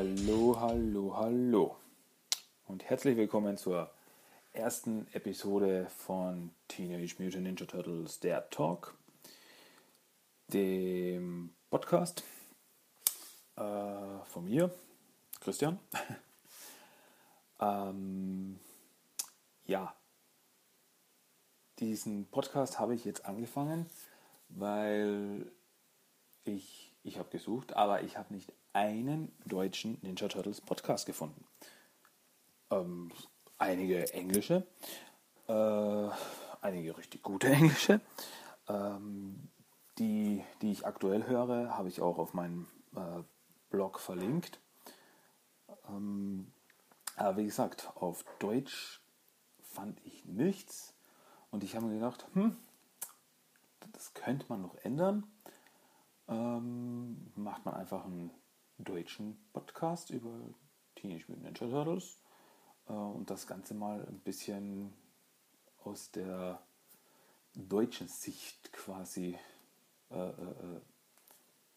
Hallo, hallo, hallo. Und herzlich willkommen zur ersten Episode von Teenage Mutant Ninja Turtles, der Talk, dem Podcast äh, von mir, Christian. ähm, ja, diesen Podcast habe ich jetzt angefangen, weil ich, ich habe gesucht, aber ich habe nicht einen deutschen Ninja Turtles Podcast gefunden. Ähm, einige englische, äh, einige richtig gute englische. Ähm, die, die ich aktuell höre, habe ich auch auf meinem äh, Blog verlinkt. Ähm, aber wie gesagt, auf Deutsch fand ich nichts. Und ich habe mir gedacht, hm, das könnte man noch ändern. Ähm, macht man einfach einen deutschen Podcast über Teenage Mutant Ninja Turtles äh, und das Ganze mal ein bisschen aus der deutschen Sicht quasi äh, äh, äh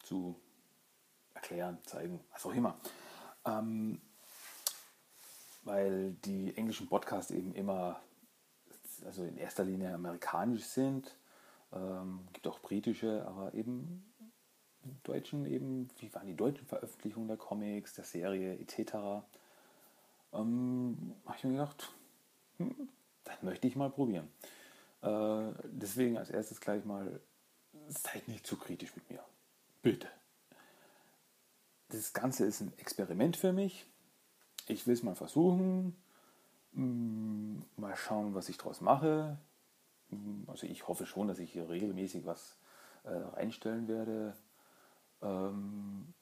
zu erklären, zeigen, was auch immer. Ähm, weil die englischen Podcasts eben immer, also in erster Linie amerikanisch sind. Ähm, gibt auch britische, aber eben deutschen eben, wie waren die deutschen Veröffentlichungen der Comics, der Serie etc. Ähm, habe ich mir gedacht, hm, das möchte ich mal probieren. Äh, deswegen als erstes gleich mal, seid nicht zu kritisch mit mir. Bitte. Das Ganze ist ein Experiment für mich. Ich will es mal versuchen. Hm, mal schauen, was ich daraus mache. Hm, also ich hoffe schon, dass ich hier regelmäßig was äh, reinstellen werde. Ähm,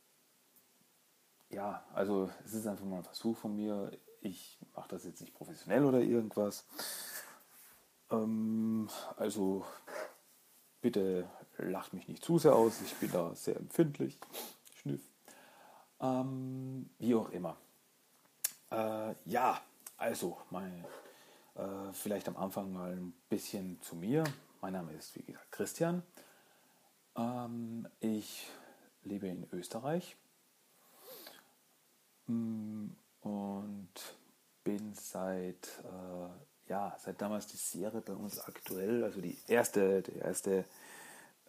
ja, also es ist einfach mal ein Versuch von mir. Ich mache das jetzt nicht professionell oder irgendwas. Ähm, also bitte lacht mich nicht zu sehr aus. Ich bin da sehr empfindlich. Schnüff. Ähm, wie auch immer. Äh, ja, also meine, äh, vielleicht am Anfang mal ein bisschen zu mir. Mein Name ist wie gesagt Christian. Ähm, ich lebe in Österreich mm, und bin seit, äh, ja, seit damals die Serie bei uns aktuell, also die erste, die erste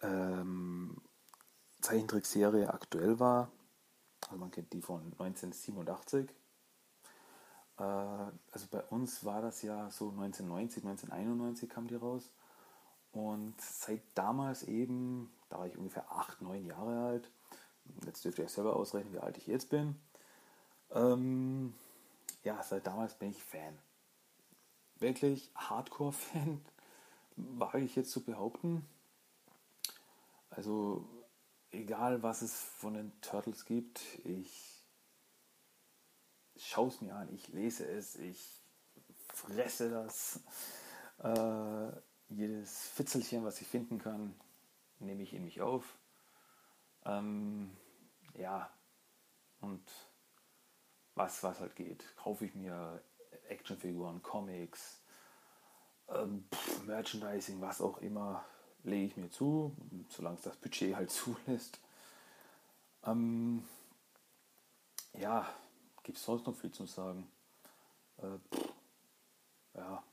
ähm, Zeichentrickserie aktuell war. Also man kennt die von 1987. Äh, also bei uns war das ja so 1990, 1991 kam die raus. Und seit damals eben, da war ich ungefähr acht, neun Jahre alt, Jetzt dürft ihr euch selber ausrechnen, wie alt ich jetzt bin. Ähm, ja, seit damals bin ich Fan. Wirklich Hardcore-Fan, wage ich jetzt zu behaupten. Also, egal was es von den Turtles gibt, ich schaue es mir an, ich lese es, ich fresse das. Äh, jedes Fitzelchen, was ich finden kann, nehme ich in mich auf. Ähm, ja, und was, was halt geht. Kaufe ich mir Actionfiguren, Comics, ähm, pff, Merchandising, was auch immer, lege ich mir zu, solange es das Budget halt zulässt. Ähm, ja, gibt es sonst noch viel zu sagen? Äh, pff, ja,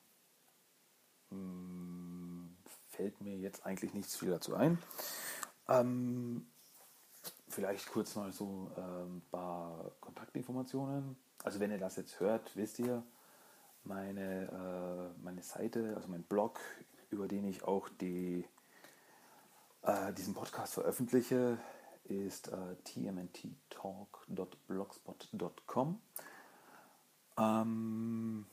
hm, fällt mir jetzt eigentlich nichts viel dazu ein. Ähm, Vielleicht kurz mal so ein ähm, paar Kontaktinformationen. Also wenn ihr das jetzt hört, wisst ihr, meine, äh, meine Seite, also mein Blog, über den ich auch die, äh, diesen Podcast veröffentliche, ist äh, tmnttalk.blogspot.com. Ähm,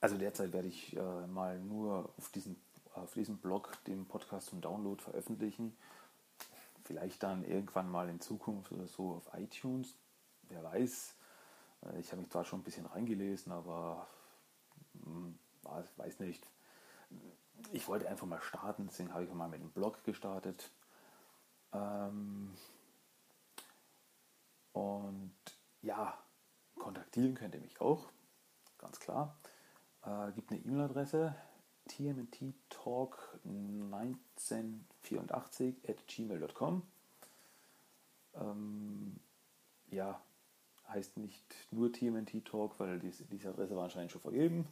also derzeit werde ich mal nur auf, diesen, auf diesem Blog den Podcast zum Download veröffentlichen vielleicht dann irgendwann mal in Zukunft oder so auf iTunes. Wer weiß. Äh, ich habe mich zwar schon ein bisschen reingelesen, aber hm, weiß nicht. Ich wollte einfach mal starten, deswegen habe ich mal mit einem Blog gestartet. Ähm, und ja, kontaktieren könnt ihr mich auch, ganz klar. Äh, gibt eine E-Mail-Adresse tmnttalk1984 at gmail.com. Ähm, ja, heißt nicht nur TMNT Talk, weil diese, diese Adresse war anscheinend schon vergeben.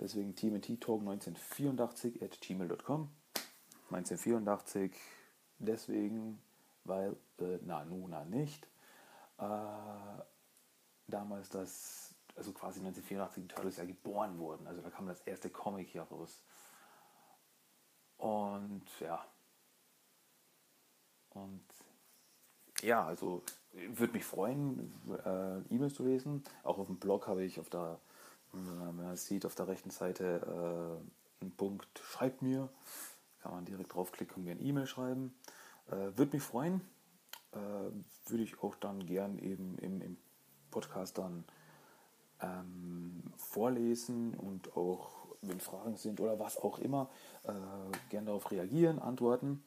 Deswegen TMNT Talk 1984 at gmail.com. 1984 deswegen, weil, äh, na, nicht. Äh, damals das, also quasi 1984 die Turtles ja geboren wurden. Also da kam das erste Comic hier raus. Und ja. Und ja, also würde mich freuen, äh, E-Mails zu lesen. Auch auf dem Blog habe ich auf der, wenn man sieht, auf der rechten Seite äh, einen Punkt, schreibt mir. Kann man direkt draufklicken und mir eine E-Mail schreiben. Äh, würde mich freuen. Äh, würde ich auch dann gern eben im, im Podcast dann ähm, vorlesen und auch, wenn Fragen sind oder was auch immer, äh, gern darauf reagieren, antworten.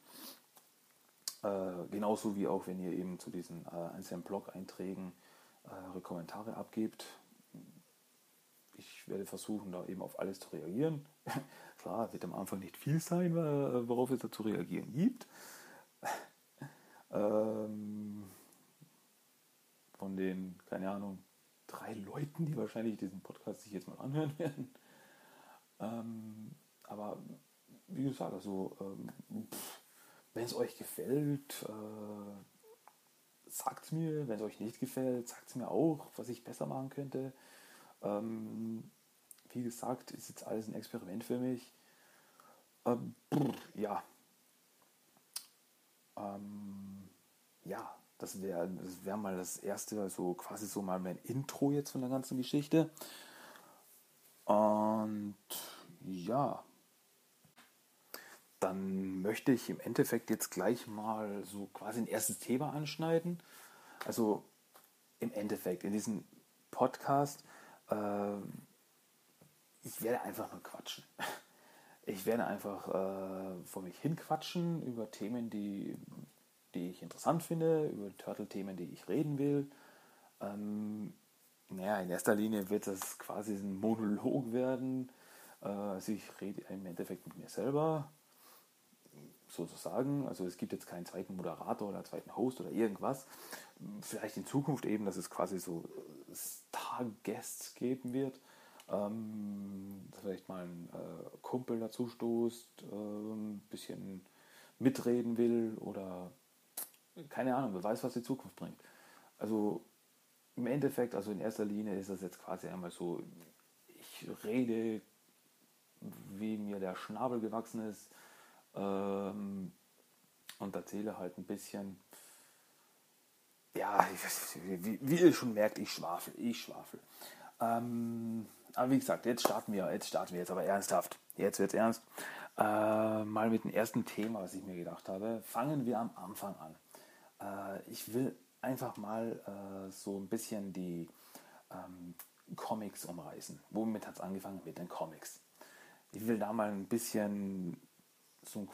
Äh, genauso wie auch, wenn ihr eben zu diesen äh, einzelnen Blog-Einträgen äh, eure Kommentare abgebt. Ich werde versuchen, da eben auf alles zu reagieren. Klar, wird am Anfang nicht viel sein, worauf es da zu reagieren gibt. ähm, von den, keine Ahnung, drei Leuten, die wahrscheinlich diesen Podcast sich jetzt mal anhören werden. Ähm, aber wie gesagt, also ähm, wenn es euch gefällt, äh, sagt es mir. Wenn es euch nicht gefällt, sagt es mir auch, was ich besser machen könnte. Ähm, wie gesagt, ist jetzt alles ein Experiment für mich. Ähm, ja. Ähm, ja, das wäre das wär mal das erste, also quasi so mal mein Intro jetzt von der ganzen Geschichte. Und ja, dann möchte ich im Endeffekt jetzt gleich mal so quasi ein erstes Thema anschneiden. Also im Endeffekt in diesem Podcast, äh, ich werde einfach nur quatschen. Ich werde einfach äh, vor mich hin quatschen über Themen, die, die ich interessant finde, über Turtle-Themen, die ich reden will. Ähm, naja, in erster Linie wird das quasi ein Monolog werden. Äh, also ich rede im Endeffekt mit mir selber sozusagen. Also es gibt jetzt keinen zweiten Moderator oder zweiten Host oder irgendwas. Vielleicht in Zukunft eben, dass es quasi so Star-Guests geben wird. Ähm, vielleicht mal ein äh, Kumpel dazu stoßt, äh, ein bisschen mitreden will oder keine Ahnung, wer weiß, was die Zukunft bringt. Also im Endeffekt, also in erster Linie ist das jetzt quasi einmal so, ich rede, wie mir der Schnabel gewachsen ist, ähm, und erzähle halt ein bisschen. Ja, wie, wie ihr schon merkt, ich schwafel, ich schwafel. Ähm, aber wie gesagt, jetzt starten wir, jetzt starten wir jetzt aber ernsthaft. Jetzt wird es ernst. Äh, mal mit dem ersten Thema, was ich mir gedacht habe. Fangen wir am Anfang an. Äh, ich will einfach mal äh, so ein bisschen die ähm, Comics umreißen. Womit hat es angefangen? Mit den Comics. Ich will da mal ein bisschen so einen,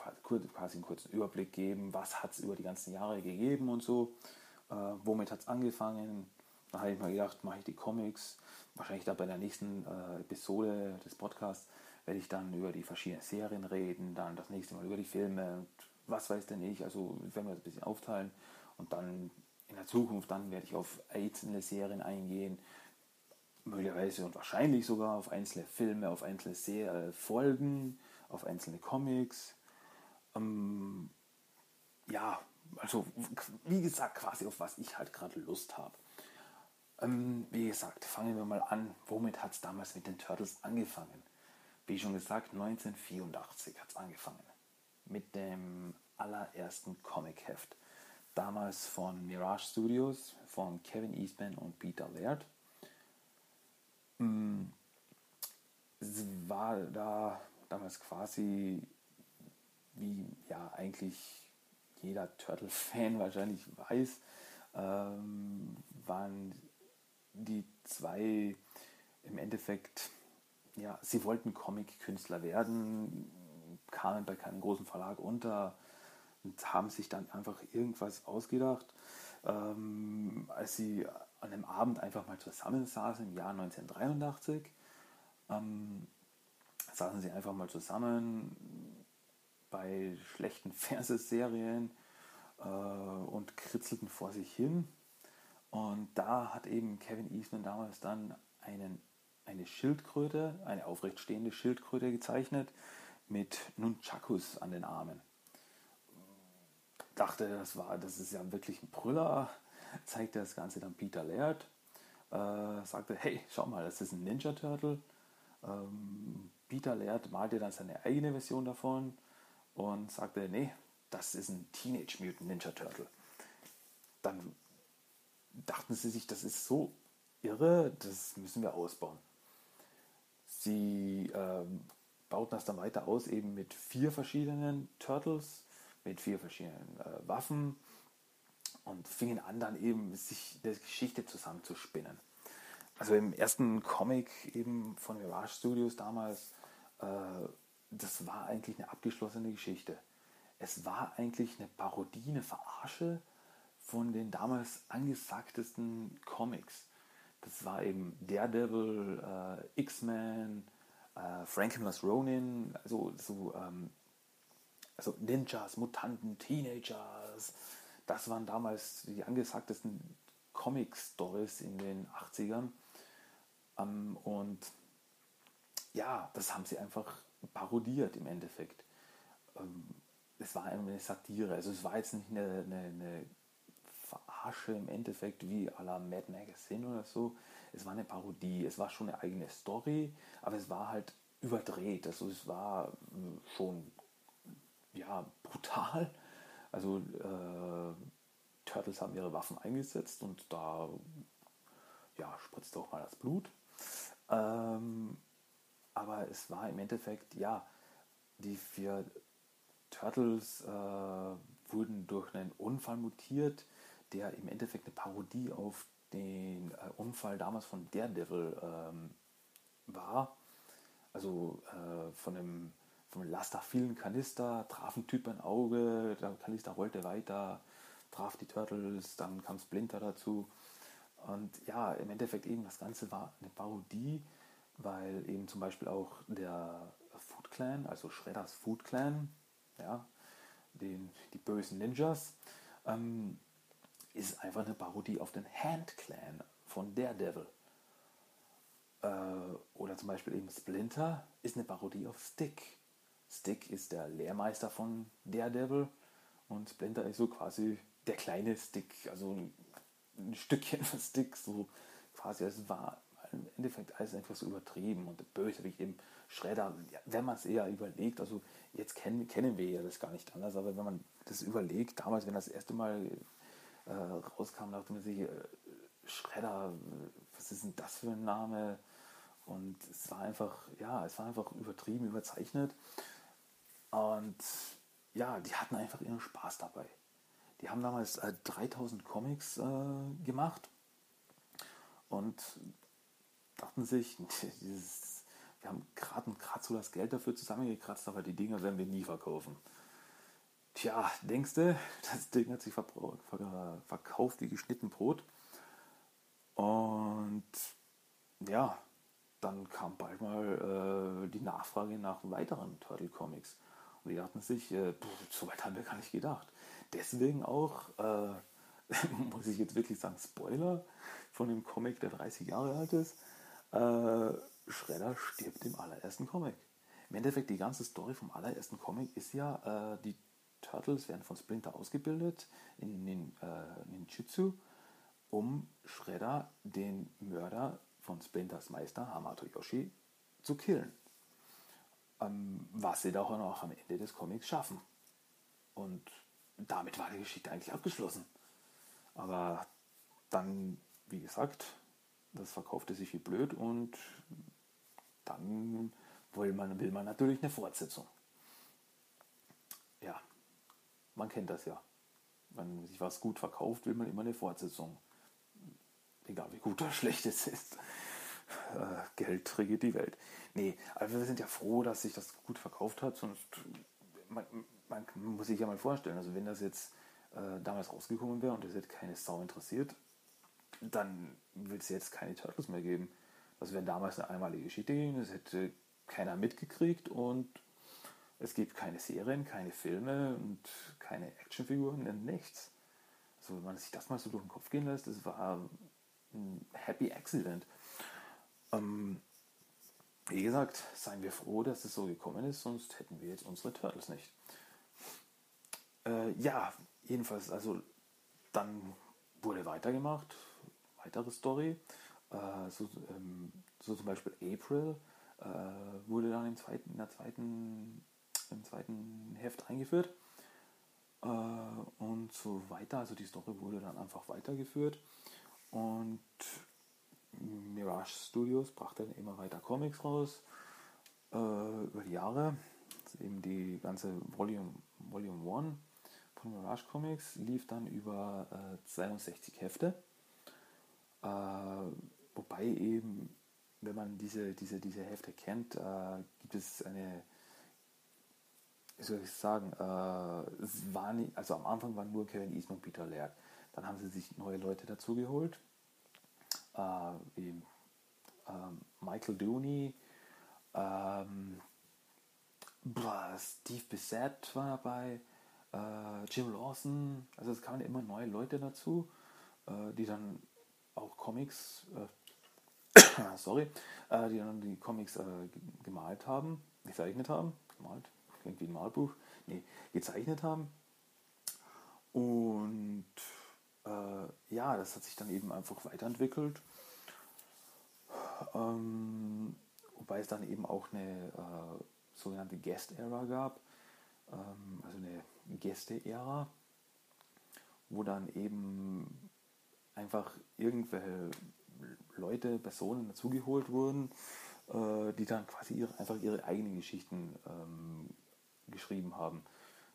quasi einen kurzen Überblick geben, was hat es über die ganzen Jahre gegeben und so, äh, womit hat es angefangen. Da habe ich mal gedacht, mache ich die Comics. Wahrscheinlich da bei der nächsten äh, Episode des Podcasts werde ich dann über die verschiedenen Serien reden, dann das nächste Mal über die Filme und was weiß denn ich. Also werden wir das ein bisschen aufteilen und dann in der Zukunft dann werde ich auf einzelne Serien eingehen, möglicherweise und wahrscheinlich sogar auf einzelne Filme, auf einzelne Serien, Folgen, auf einzelne Comics ähm, ja, also wie gesagt, quasi auf was ich halt gerade Lust habe. Ähm, wie gesagt, fangen wir mal an. Womit hat es damals mit den Turtles angefangen? Wie schon gesagt, 1984 hat es angefangen. Mit dem allerersten Comic-Heft. Damals von Mirage Studios, von Kevin Eastman und Peter Laird. Ähm, es war da damals quasi wie ja eigentlich jeder Turtle-Fan wahrscheinlich weiß, ähm, waren die zwei im Endeffekt, ja, sie wollten Comic-Künstler werden, kamen bei keinem großen Verlag unter und haben sich dann einfach irgendwas ausgedacht. Ähm, als sie an einem Abend einfach mal zusammensaßen im Jahr 1983, ähm, saßen sie einfach mal zusammen, bei schlechten Fernsehserien äh, und kritzelten vor sich hin. Und da hat eben Kevin Eastman damals dann einen, eine Schildkröte, eine aufrecht stehende Schildkröte gezeichnet mit Nunchakus an den Armen. Dachte, das war, das ist ja wirklich ein Brüller, zeigte das Ganze dann Peter Laird, äh, sagte, hey, schau mal, das ist ein Ninja Turtle. Ähm, Peter Laird malte dann seine eigene Version davon und sagte, nee, das ist ein Teenage Mutant Ninja Turtle. Dann dachten sie sich, das ist so irre, das müssen wir ausbauen. Sie ähm, bauten das dann weiter aus, eben mit vier verschiedenen Turtles, mit vier verschiedenen äh, Waffen und fingen an, dann eben sich eine Geschichte zusammenzuspinnen. Also im ersten Comic eben von Mirage Studios damals, äh, das war eigentlich eine abgeschlossene Geschichte. Es war eigentlich eine Parodie, eine Verarsche von den damals angesagtesten Comics. Das war eben Daredevil, äh, X-Men, äh, Frankenmuth Ronin, also so ähm, also Ninjas, Mutanten, Teenagers. Das waren damals die angesagtesten Comic-Stories in den 80ern. Ähm, und ja, das haben sie einfach parodiert im Endeffekt. Ähm, es war eine Satire, also es war jetzt nicht eine, eine, eine Verarsche im Endeffekt wie à la Mad Magazine oder so. Es war eine Parodie, es war schon eine eigene Story, aber es war halt überdreht. Also es war äh, schon ja, brutal. Also äh, Turtles haben ihre Waffen eingesetzt und da ja, spritzt auch mal das Blut. Ähm, aber es war im Endeffekt, ja, die vier Turtles äh, wurden durch einen Unfall mutiert, der im Endeffekt eine Parodie auf den äh, Unfall damals von Daredevil ähm, war. Also äh, von einem vom Laster vielen Kanister, traf ein Typ ein Auge, der Kanister rollte weiter, traf die Turtles, dann kam Splinter dazu. Und ja, im Endeffekt eben das Ganze war eine Parodie, weil eben zum Beispiel auch der Food Clan, also Shredders Food Clan, ja, den, die bösen Ninjas, ähm, ist einfach eine Parodie auf den Hand Clan von Daredevil. Äh, oder zum Beispiel eben Splinter ist eine Parodie auf Stick. Stick ist der Lehrmeister von Daredevil und Splinter ist so quasi der kleine Stick, also ein, Stückchen von Stick, so quasi. Es war im Endeffekt alles einfach so übertrieben und böse, wie eben Schredder, wenn man es eher überlegt, also jetzt kennen, kennen wir ja das gar nicht anders, aber wenn man das überlegt, damals, wenn das erste Mal äh, rauskam, dachte man sich, äh, Schredder, was ist denn das für ein Name? Und es war einfach, ja, es war einfach übertrieben, überzeichnet. Und ja, die hatten einfach ihren Spaß dabei. Die haben damals äh, 3000 Comics äh, gemacht und dachten sich, dieses, wir haben gerade so das Geld dafür zusammengekratzt, aber die Dinger werden wir nie verkaufen. Tja, denkst du, das Ding hat sich verkauft wie geschnitten Brot. Und ja, dann kam bald mal äh, die Nachfrage nach weiteren Turtle Comics. Und die dachten sich, äh, so weit haben wir gar nicht gedacht. Deswegen auch, äh, muss ich jetzt wirklich sagen, Spoiler von dem Comic, der 30 Jahre alt ist. Äh, Shredder stirbt im allerersten Comic. Im Endeffekt, die ganze Story vom allerersten Comic ist ja, äh, die Turtles werden von Splinter ausgebildet in, in äh, Ninjutsu, um Shredder, den Mörder von Splinters Meister Hamato Yoshi, zu killen ähm, was sie doch auch am Ende des Comics schaffen. Und damit war die Geschichte eigentlich abgeschlossen. Aber dann, wie gesagt, das verkaufte sich wie blöd und dann will man, will man natürlich eine Fortsetzung. Ja, man kennt das ja. Wenn sich was gut verkauft, will man immer eine Fortsetzung. Egal wie gut oder schlecht es ist. Äh, Geld regiert die Welt. Nee, aber wir sind ja froh, dass sich das gut verkauft hat. Sonst, man, man muss sich ja mal vorstellen, also wenn das jetzt äh, damals rausgekommen wäre und es hätte keine Sau interessiert, dann wird es jetzt keine Turtles mehr geben. Das wäre damals eine einmalige Geschichte gewesen, das hätte keiner mitgekriegt und es gibt keine Serien, keine Filme und keine Actionfiguren, nichts. also wenn man sich das mal so durch den Kopf gehen lässt, das war ein Happy Accident. Ähm, wie gesagt, seien wir froh, dass es so gekommen ist, sonst hätten wir jetzt unsere Turtles nicht. Äh, ja, jedenfalls, also dann wurde weitergemacht, weitere Story. Äh, so, ähm, so, zum Beispiel April äh, wurde dann im zweiten, der zweiten, im zweiten Heft eingeführt. Äh, und so weiter. Also die Story wurde dann einfach weitergeführt. Und Mirage Studios brachte dann immer weiter Comics raus äh, über die Jahre. Eben die ganze Volume, Volume 1 von Mirage Comics lief dann über äh, 62 Hefte. Äh, wobei eben, wenn man diese, diese, diese Hefte kennt, äh, gibt es eine, wie soll ich sagen, äh, es war nicht, also am Anfang waren nur Kevin Eastman und Peter Laird. Dann haben sie sich neue Leute dazu geholt, äh, wie ähm, Michael Dooney, ähm, Steve Bissett war dabei, äh, Jim Lawson, also es kamen immer neue Leute dazu, äh, die dann auch Comics, äh, sorry, äh, die dann die Comics äh, gemalt haben, gezeichnet haben, gemalt, klingt wie ein Malbuch, nee, gezeichnet haben. Und äh, ja, das hat sich dann eben einfach weiterentwickelt. Ähm, wobei es dann eben auch eine sogenannte Guest-Era gab, ähm, also eine Gäste-Ära, wo dann eben einfach irgendwelche Leute, Personen dazugeholt wurden, äh, die dann quasi ihre, einfach ihre eigenen Geschichten ähm, geschrieben haben.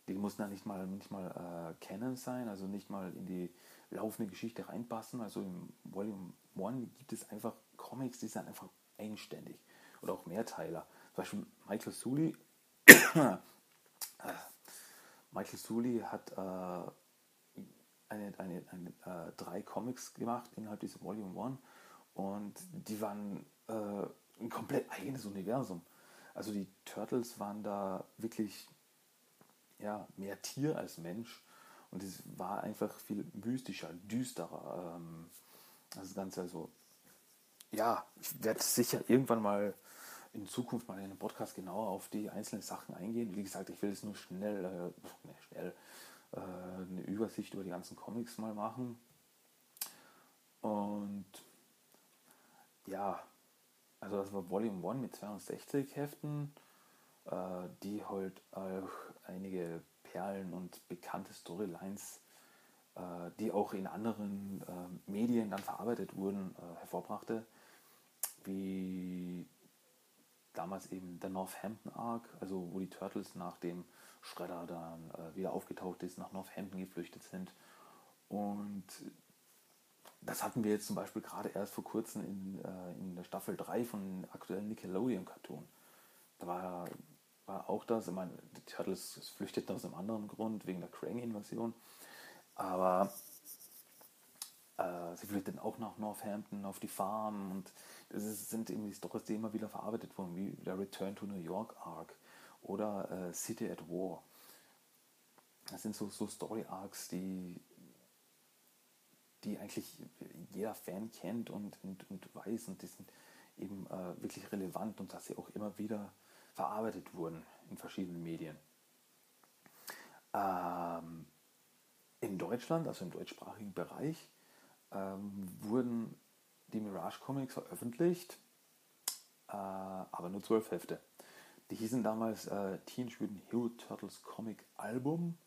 Die mussten dann nicht mal, nicht mal äh, Canon sein, also nicht mal in die laufende Geschichte reinpassen. Also im Volume 1 gibt es einfach Comics, die sind einfach eigenständig. Oder auch Mehrteiler. Zum Beispiel Michael Sully Michael Sully hat äh, eine, eine, eine äh, drei Comics gemacht innerhalb dieser Volume 1 und die waren äh, ein komplett eigenes Universum. Also die Turtles waren da wirklich ja, mehr Tier als Mensch und es war einfach viel mystischer, düsterer. Ähm, das Ganze also, ja, ich werde sicher irgendwann mal in Zukunft mal in einem Podcast genauer auf die einzelnen Sachen eingehen. Wie gesagt, ich will jetzt nur schnell, äh, schnell äh, eine Übersicht über die ganzen Comics mal machen. Und ja, also das war Volume 1 mit 62 Heften, äh, die halt auch einige Perlen und bekannte Storylines, äh, die auch in anderen Medien dann verarbeitet wurden, hervorbrachte, wie damals eben der Northampton Arc, also wo die Turtles nach dem Shredder dann äh, wieder aufgetaucht ist, nach Northampton geflüchtet sind. Und das hatten wir jetzt zum Beispiel gerade erst vor kurzem in, äh, in der Staffel 3 von aktuellen Nickelodeon-Cartoon. Da war, war auch das, ich meine, die Turtles flüchteten aus einem anderen Grund, wegen der Krang-Invasion. Aber äh, sie flüchteten auch nach Northampton auf die Farm und das sind eben die Storys, die immer wieder verarbeitet wurden, wie der Return to New York Arc oder äh, City at War. Das sind so, so Story Arcs, die, die eigentlich jeder Fan kennt und, und, und weiß und die sind eben äh, wirklich relevant und dass sie auch immer wieder verarbeitet wurden in verschiedenen Medien. Ähm, in Deutschland, also im deutschsprachigen Bereich, ähm, wurden die Mirage Comics veröffentlicht, äh, aber nur zwölf Hefte. Die hießen damals äh, Teenage Mutant Hero Turtles Comic Album,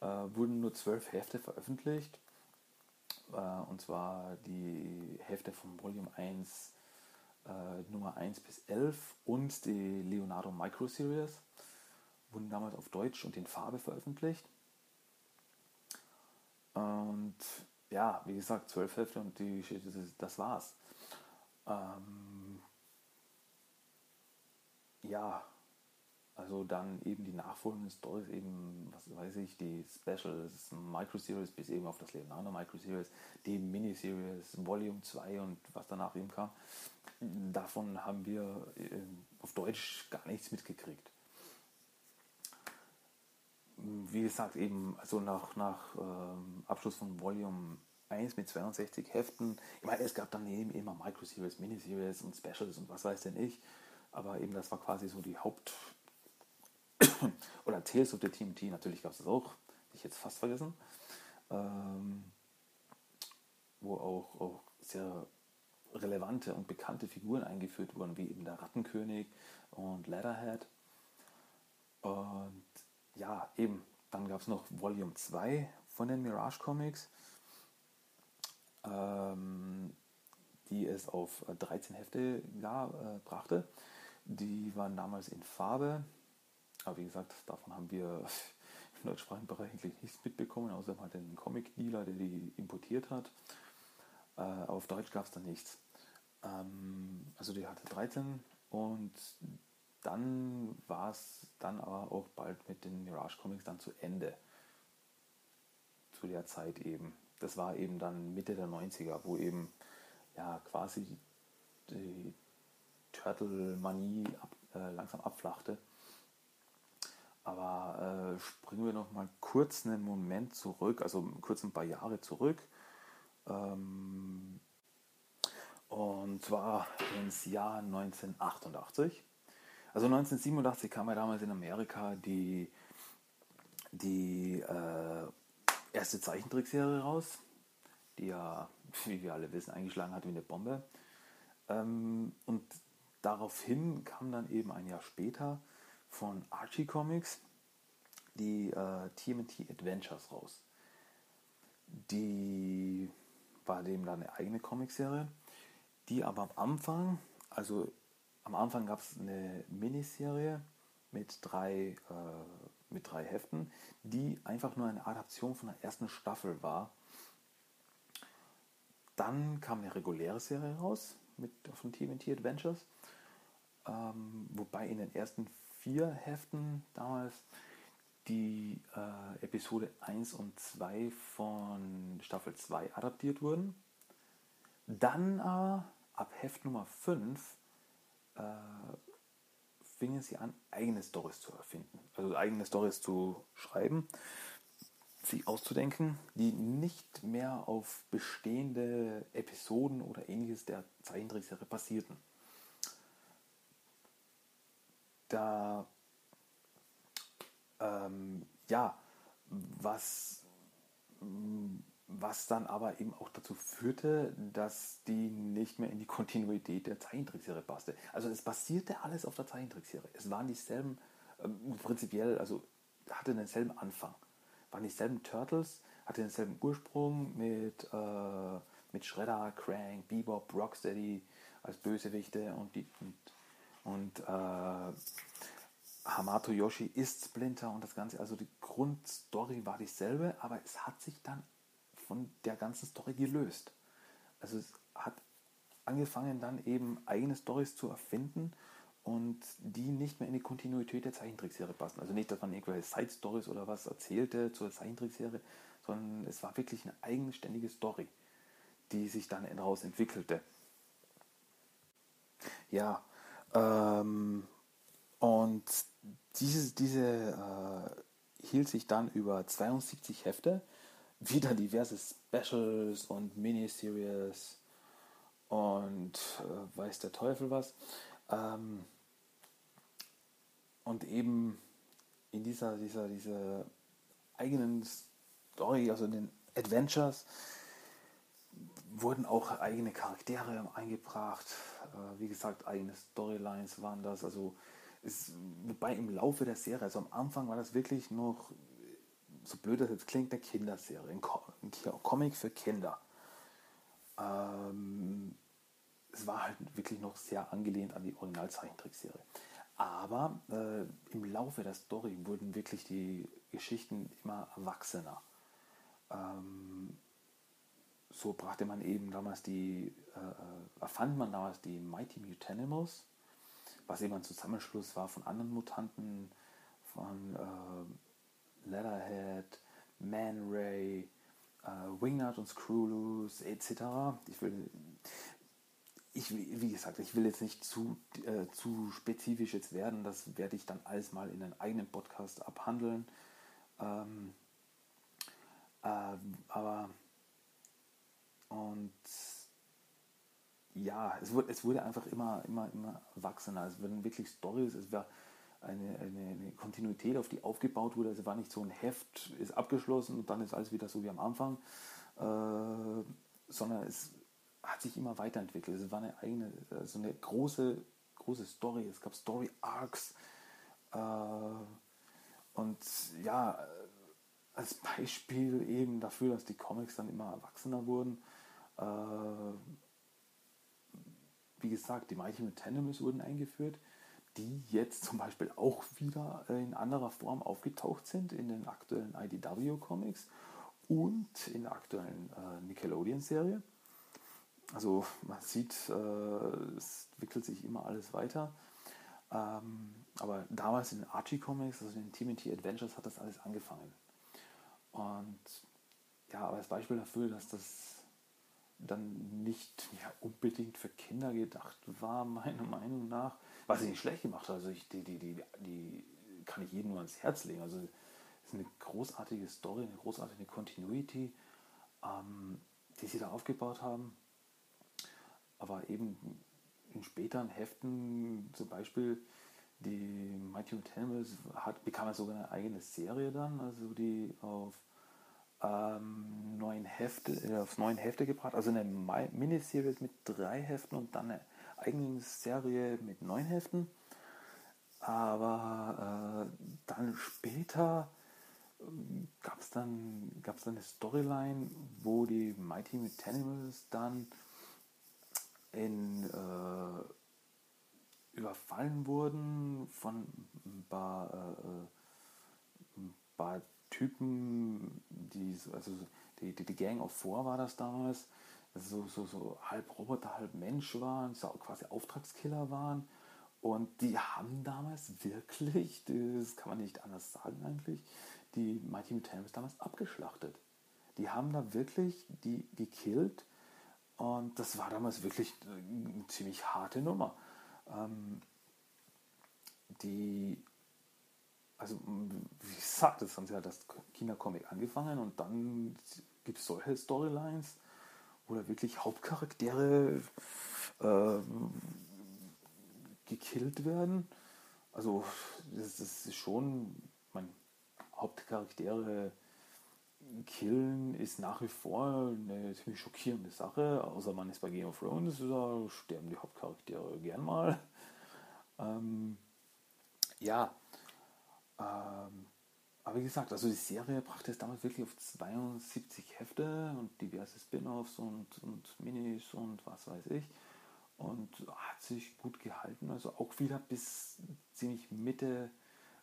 äh, wurden nur zwölf Hefte veröffentlicht, äh, und zwar die Hefte von Volume 1, äh, Nummer 1 bis 11 und die Leonardo Micro Series wurden damals auf Deutsch und in Farbe veröffentlicht. Und ja, wie gesagt, zwölf Hefte und die das war's. Ähm, ja, also dann eben die nachfolgenden Stories, eben, was weiß ich, die Specials, Micro-Series bis eben auf das Leonardo Micro-Series, die Miniseries, Volume 2 und was danach eben kam. Davon haben wir äh, auf Deutsch gar nichts mitgekriegt. wie gesagt, eben also nach, nach ähm, Abschluss von Volume 1 mit 62 Heften, ich meine, es gab dann eben immer Micro-Series, Mini-Series und Specials und was weiß denn ich, aber eben das war quasi so die Haupt- oder Tales of the TMT, natürlich gab es das auch, ich jetzt fast vergessen, ähm, wo auch, auch sehr relevante und bekannte Figuren eingeführt wurden, wie eben der Rattenkönig und Leatherhead. Und ja, eben, dann gab es noch Volume 2 von den Mirage Comics, ähm, die es auf 13 Hefte gab, äh, brachte. Die waren damals in Farbe, aber wie gesagt, davon haben wir im deutschsprachigen Bereich eigentlich nichts mitbekommen, außer mal den Comic-Dealer, der die importiert hat. Äh, auf Deutsch gab es da nichts. Ähm, also die hatte 13 und dann war es dann aber auch bald mit den Mirage Comics dann zu Ende. Zu der Zeit eben. Das war eben dann Mitte der 90er, wo eben ja quasi die Turtle-Manie ab, äh, langsam abflachte. Aber äh, springen wir noch mal kurz einen Moment zurück, also kurz ein paar Jahre zurück. Ähm, und zwar ins Jahr 1988. Also 1987 kam ja damals in Amerika die, die äh, erste Zeichentrickserie raus, die ja, wie wir alle wissen, eingeschlagen hat wie eine Bombe. Ähm, und daraufhin kam dann eben ein Jahr später von Archie Comics die äh, TMT Adventures raus. Die war dem dann eine eigene Comicserie, die aber am Anfang, also am Anfang gab es eine Miniserie mit drei, äh, mit drei Heften, die einfach nur eine Adaption von der ersten Staffel war. Dann kam eine reguläre Serie raus mit, von TMT Adventures, ähm, wobei in den ersten vier Heften damals die äh, Episode 1 und 2 von Staffel 2 adaptiert wurden. Dann aber ab Heft Nummer 5 äh, fingen sie an, eigene Stories zu erfinden. Also eigene Stories zu schreiben, sich auszudenken, die nicht mehr auf bestehende Episoden oder ähnliches der Zeichentrickserie basierten. Da ähm, ja, was, was dann aber eben auch dazu führte, dass die nicht mehr in die Kontinuität der Zeichentrickserie passte. Also es basierte alles auf der Zeichentrickserie. Es waren dieselben, ähm, prinzipiell, also hatte denselben Anfang. Waren dieselben Turtles, hatte denselben Ursprung mit, äh, mit Shredder, Crank, Bebop, Rocksteady als Bösewichte und die und, äh, Hamato Yoshi ist Splinter und das Ganze, also die Grundstory war dieselbe, aber es hat sich dann von der ganzen Story gelöst. Also es hat angefangen dann eben eigene Stories zu erfinden und die nicht mehr in die Kontinuität der Zeichentrickserie passen. Also nicht, dass man irgendwelche Side-Stories oder was erzählte zur Zeichentrickserie, sondern es war wirklich eine eigenständige Story, die sich dann daraus entwickelte. Ja, ähm, und diese, diese äh, hielt sich dann über 72 Hefte, wieder diverse Specials und Miniseries und äh, weiß der Teufel was. Ähm, und eben in dieser, dieser, dieser eigenen Story, also in den Adventures, wurden auch eigene Charaktere eingebracht. Äh, wie gesagt, eigene Storylines waren das. Also ist, wobei im Laufe der Serie, also am Anfang war das wirklich noch, so blöd das jetzt klingt, eine Kinderserie, ein, Comic für Kinder. Ähm, es war halt wirklich noch sehr angelehnt an die Originalzeichentrickserie. Aber äh, im Laufe der Story wurden wirklich die Geschichten immer erwachsener. Ähm, so brachte man eben damals die, äh, äh erfand man damals die Mighty Mutanimals, was eben ein Zusammenschluss war von anderen Mutanten, von äh, Leatherhead, Man Ray, äh, Wingnut und Screwloose etc. Ich will, ich, wie gesagt, ich will jetzt nicht zu, äh, zu spezifisch jetzt werden, das werde ich dann alles mal in einem eigenen Podcast abhandeln. Ähm, äh, aber und ja, es wurde, es wurde einfach immer, immer, immer erwachsener. Es wurden wirklich Stories, es war eine, eine, eine, Kontinuität, auf die aufgebaut wurde. Also es war nicht so ein Heft, ist abgeschlossen und dann ist alles wieder so wie am Anfang, äh, sondern es hat sich immer weiterentwickelt. Es war eine eigene, so eine große, große Story. Es gab Story Arcs. Äh, und ja, als Beispiel eben dafür, dass die Comics dann immer erwachsener wurden. Äh, wie gesagt, die Mighty Metanimals wurden eingeführt, die jetzt zum Beispiel auch wieder in anderer Form aufgetaucht sind in den aktuellen IDW-Comics und in der aktuellen äh, Nickelodeon-Serie. Also man sieht, äh, es entwickelt sich immer alles weiter. Ähm, aber damals in den Archie Comics, also in den TMT Adventures, hat das alles angefangen. Und ja, aber als Beispiel dafür, dass das dann nicht ja, unbedingt für Kinder gedacht war, meiner Meinung nach, was ich nicht schlecht gemacht hat. Also ich, die, die, die, die kann ich jedem nur ans Herz legen. Also es ist eine großartige Story, eine großartige Continuity, ähm, die sie da aufgebaut haben. Aber eben in späteren Heften, zum Beispiel die Mighty Animals, hat, bekam er sogar eine eigene Serie dann, also die auf ähm, neun Hefte, äh, auf neun Hefte gebracht, also eine Miniserie mit drei Heften und dann eine eigene Serie mit neun Heften. Aber äh, dann später äh, gab es dann, gab's dann eine Storyline, wo die Mighty Metanimals dann in, äh, überfallen wurden von ein paar, ein paar Typen, die, also die, die, die Gang of Four war das damals, so, so, so halb Roboter, halb Mensch waren, so quasi Auftragskiller waren. Und die haben damals wirklich, das kann man nicht anders sagen eigentlich, die Mighty Mutantes damals abgeschlachtet. Die haben da wirklich die gekillt und das war damals wirklich eine ziemlich harte Nummer. Ähm, die, also wie gesagt, das haben sie halt das Kindercomic angefangen und dann gibt es solche Storylines, wo da wirklich Hauptcharaktere äh, gekillt werden. Also das, das ist schon, mein Hauptcharaktere killen ist nach wie vor eine ziemlich schockierende Sache, außer man ist bei Game of Thrones, da sterben die Hauptcharaktere gern mal. Ähm, ja, ähm, aber wie gesagt, also die Serie brachte es damals wirklich auf 72 Hefte und diverse Spin-offs und, und Minis und was weiß ich. Und hat sich gut gehalten, also auch wieder bis ziemlich Mitte,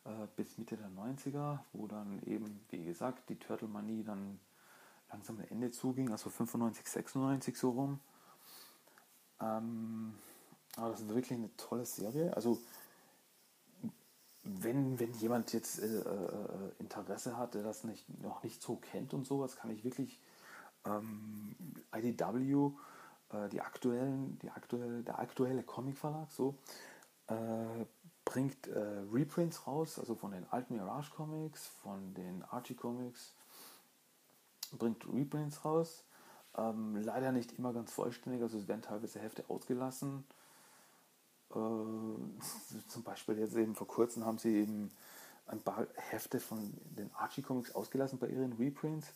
äh, bis Mitte der 90er, wo dann eben, wie gesagt, die Turtle-Manie dann langsam ein Ende zuging, also 95, 96 so rum. Ähm, aber das ist wirklich eine tolle Serie. Also wenn, wenn jemand jetzt äh, äh, Interesse hat, der das nicht, noch nicht so kennt und sowas, kann ich wirklich ähm, IDW, äh, die aktuellen, die aktuelle, der aktuelle Comic-Verlag, so, äh, bringt äh, Reprints raus, also von den alten Mirage Comics, von den Archie Comics, bringt Reprints raus. Ähm, leider nicht immer ganz vollständig, also es werden teilweise Hefte ausgelassen. Äh, zum Beispiel jetzt eben vor kurzem haben sie eben ein paar Hefte von den Archie Comics ausgelassen bei ihren Reprints,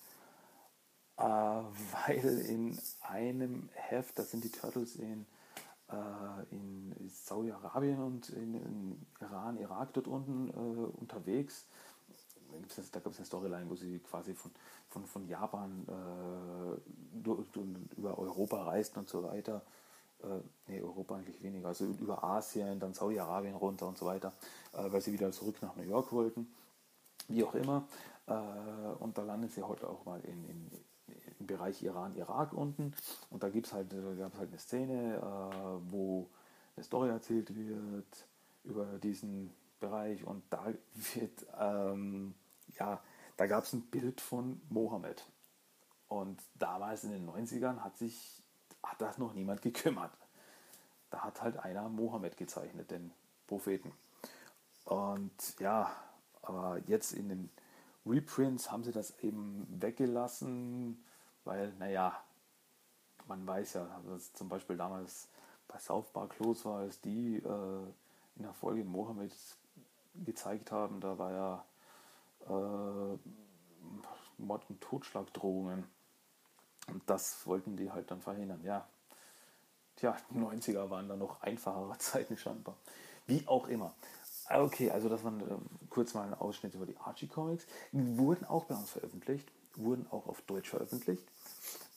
äh, weil in einem Heft, da sind die Turtles in, äh, in Saudi-Arabien und in, in, Iran, Irak dort unten unterwegs. Da gab es eine Storyline, wo sie quasi von, von, von Japan über Europa reisten und so weiter nee, Europa eigentlich weniger, also über Asien, dann Saudi-Arabien runter und so weiter, äh, weil sie wieder zurück nach New York wollten. Wie auch immer. Äh, und da landen sie heute auch mal in, in, im Bereich Iran-Irak unten. Und da gibt es halt, halt eine Szene, äh, wo eine Story erzählt wird über diesen Bereich und da wird, ähm, ja, da gab es ein Bild von Mohammed. Und damals in den 90ern hat sich hat das noch niemand gekümmert. Da hat halt einer Mohammed gezeichnet, den Propheten. Und ja, aber jetzt in den Reprints haben sie das eben weggelassen, weil, naja, man weiß ja, dass zum Beispiel damals bei South Park los war, als die äh, in der Folge Mohammed gezeigt haben, da war ja äh, Mord- und Totschlagdrohungen. Und das wollten die halt dann verhindern. Ja, tja, die 90er waren dann noch einfachere Zeiten scheinbar. Wie auch immer. Okay, also das waren äh, kurz mal ein Ausschnitt über die Archie Comics. Wurden auch bei uns veröffentlicht, wurden auch auf Deutsch veröffentlicht.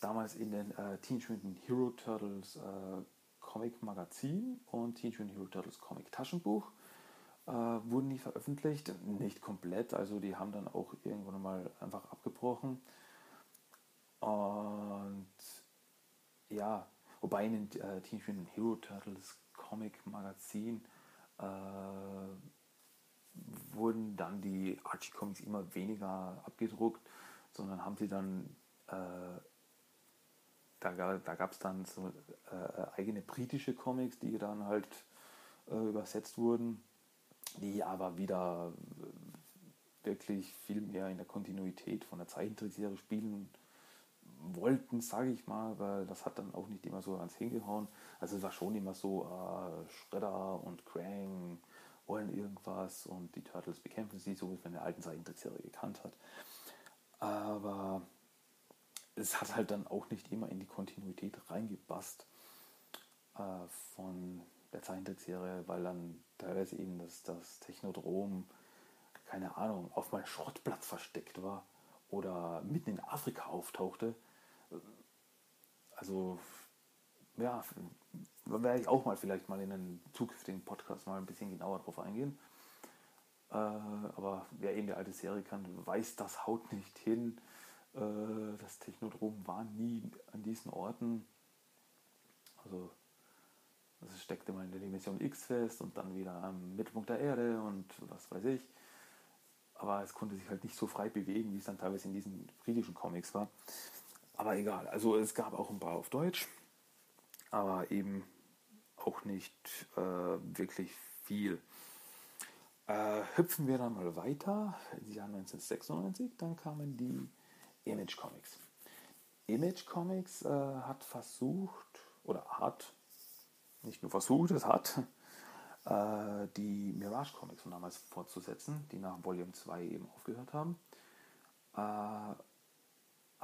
Damals in den äh, Teenage Mutant Hero Turtles äh, Comic Magazin und Teenage Mutant Hero Turtles Comic Taschenbuch. Äh, wurden die veröffentlicht, nicht komplett, also die haben dann auch irgendwann mal einfach abgebrochen. Und ja, wobei in den äh, Teenage Mutant Hero Turtles Comic Magazin äh, wurden dann die Archie Comics immer weniger abgedruckt, sondern haben sie dann, äh, da, da gab es dann so äh, eigene britische Comics, die dann halt äh, übersetzt wurden, die aber wieder wirklich viel mehr in der Kontinuität von der Zeichentrickserie spielen wollten, sage ich mal, weil das hat dann auch nicht immer so ans hingehauen. Also es war schon immer so, äh, Shredder und Krang wollen irgendwas und die Turtles bekämpfen sie, so wie man in der alten Zeichentrickserie gekannt hat. Aber es hat halt dann auch nicht immer in die Kontinuität reingepasst äh, von der Zeichentrickserie, weil dann teilweise eben das, das Technodrom, keine Ahnung, auf meinem Schrottplatz versteckt war oder mitten in Afrika auftauchte also ja, da werde ich auch mal vielleicht mal in einem zukünftigen Podcast mal ein bisschen genauer drauf eingehen. Äh, aber wer eben die alte Serie kann, weiß, das haut nicht hin. Äh, das Technodrom war nie an diesen Orten. Also es steckte mal in der Dimension X fest und dann wieder am Mittelpunkt der Erde und was weiß ich. Aber es konnte sich halt nicht so frei bewegen, wie es dann teilweise in diesen britischen Comics war. Aber egal, also es gab auch ein paar auf Deutsch, aber eben auch nicht äh, wirklich viel. Äh, hüpfen wir dann mal weiter, im Jahr 1996, dann kamen die Image Comics. Image Comics äh, hat versucht, oder hat, nicht nur versucht, es hat, äh, die Mirage Comics von damals fortzusetzen, die nach Volume 2 eben aufgehört haben.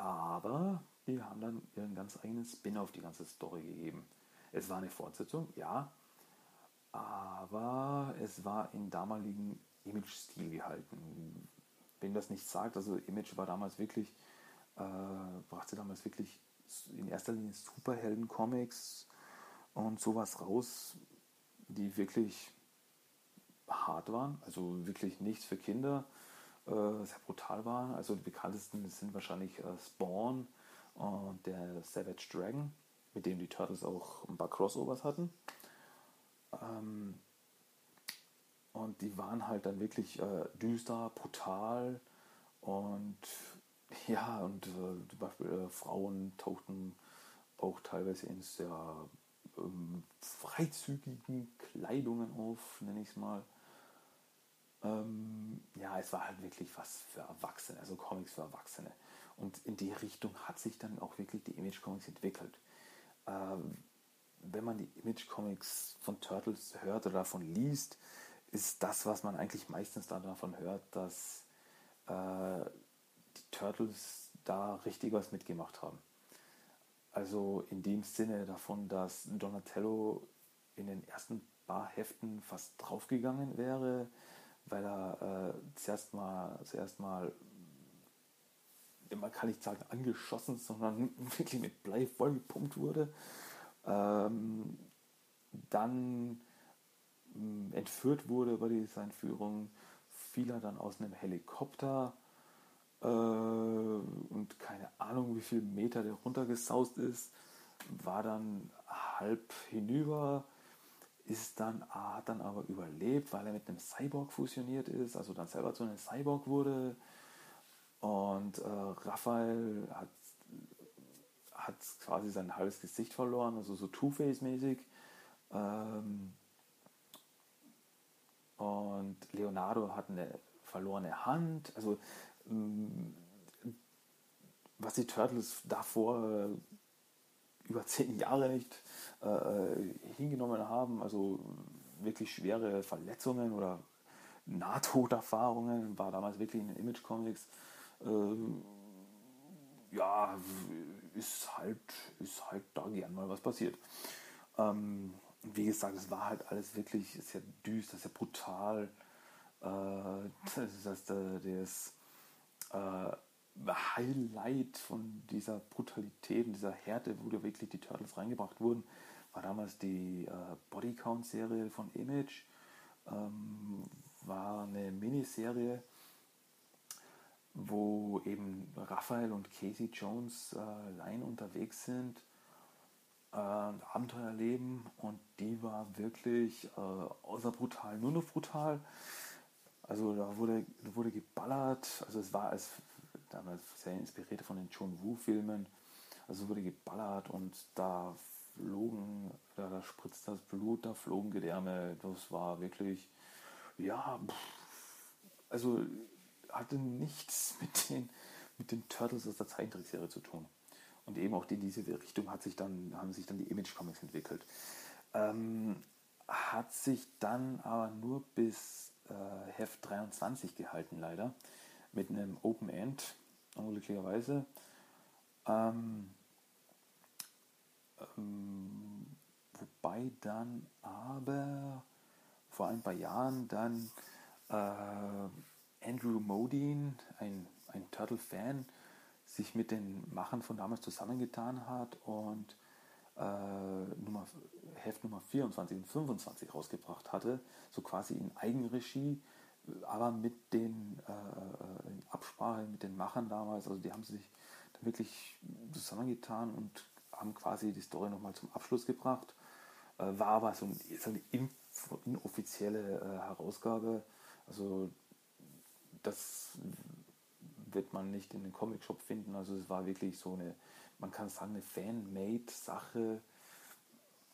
Aber die haben dann ihren ganz eigenen Spin auf die ganze Story gegeben. Es war eine Fortsetzung, ja, aber es war in damaligen Image-Stil gehalten. Wenn das nicht sagt, also Image war damals wirklich, äh, brachte damals wirklich in erster Linie Superhelden-Comics und sowas raus, die wirklich hart waren, also wirklich nichts für Kinder, sehr brutal waren. Also die bekanntesten sind wahrscheinlich äh, Spawn und der Savage Dragon, mit dem die Turtles auch ein paar Crossovers hatten. Ähm, und die waren halt dann wirklich äh, düster, brutal und ja, und äh, zum Beispiel äh, Frauen tauchten auch teilweise in sehr ähm, freizügigen Kleidungen auf, nenne ich es mal. Ähm, ja, es war halt wirklich was für Erwachsene, also Comics für Erwachsene. Und in die Richtung hat sich dann auch wirklich die Image Comics entwickelt. Ähm, wenn man die Image Comics von Turtles hört oder davon liest, ist das, was man eigentlich meistens dann davon hört, dass äh, die Turtles da richtig was mitgemacht haben. Also in dem Sinne davon, dass Donatello in den ersten paar Heften fast draufgegangen wäre, weil er äh, zuerst mal, zuerst mal, man kann nicht sagen angeschossen, sondern wirklich mit Blei vollgepumpt wurde. Ähm, dann äh, entführt wurde bei dieser Entführung, fiel er dann aus einem Helikopter äh, und keine Ahnung, wie viele Meter der runtergesaust ist, war dann halb hinüber ist dann, hat dann aber überlebt, weil er mit einem Cyborg fusioniert ist, also dann selber zu einem Cyborg wurde. Und äh, Raphael hat, hat quasi sein halbes Gesicht verloren, also so Two-Face-mäßig. Ähm, und Leonardo hat eine verlorene Hand. Also ähm, was die Turtles davor über zehn Jahre nicht äh, hingenommen haben, also wirklich schwere Verletzungen oder Nahtoderfahrungen, war damals wirklich in den Image Comics. Äh, ja, ist halt, ist halt da gern mal was passiert. Ähm, wie gesagt, es war halt alles wirklich sehr düster, sehr brutal. Äh, das heißt, das äh, Highlight von dieser Brutalität und dieser Härte, wo da wirklich die Turtles reingebracht wurden, war damals die äh, Body Count Serie von Image. Ähm, war eine Miniserie, wo eben Raphael und Casey Jones äh, allein unterwegs sind, äh, Abenteuer leben und die war wirklich äh, außer brutal, nur noch brutal. Also da wurde, wurde geballert, also es war als damals sehr inspiriert von den John Woo-Filmen. Also wurde geballert und da flogen, da, da spritzt das Blut, da flogen Gedärme. Das war wirklich, ja, also hatte nichts mit den, mit den Turtles aus der Zeichentrickserie zu tun. Und eben auch in diese Richtung hat sich dann, haben sich dann die Image Comics entwickelt. Ähm, hat sich dann aber nur bis äh, Heft 23 gehalten, leider. Mit einem Open End, unglücklicherweise. Ähm, ähm, wobei dann aber vor ein paar Jahren dann äh, Andrew Modine, ein, ein Turtle-Fan, sich mit den Machern von damals zusammengetan hat und äh, Nummer, Heft Nummer 24 und 25 rausgebracht hatte, so quasi in Eigenregie, aber mit den äh, in Absprache mit den Machern damals, also die haben sich dann wirklich zusammengetan und haben quasi die Story nochmal zum Abschluss gebracht. Äh, war aber so, ein, so eine inoffizielle äh, Herausgabe. Also das wird man nicht in den Comic-Shop finden. Also es war wirklich so eine, man kann sagen, eine Fan-Made-Sache,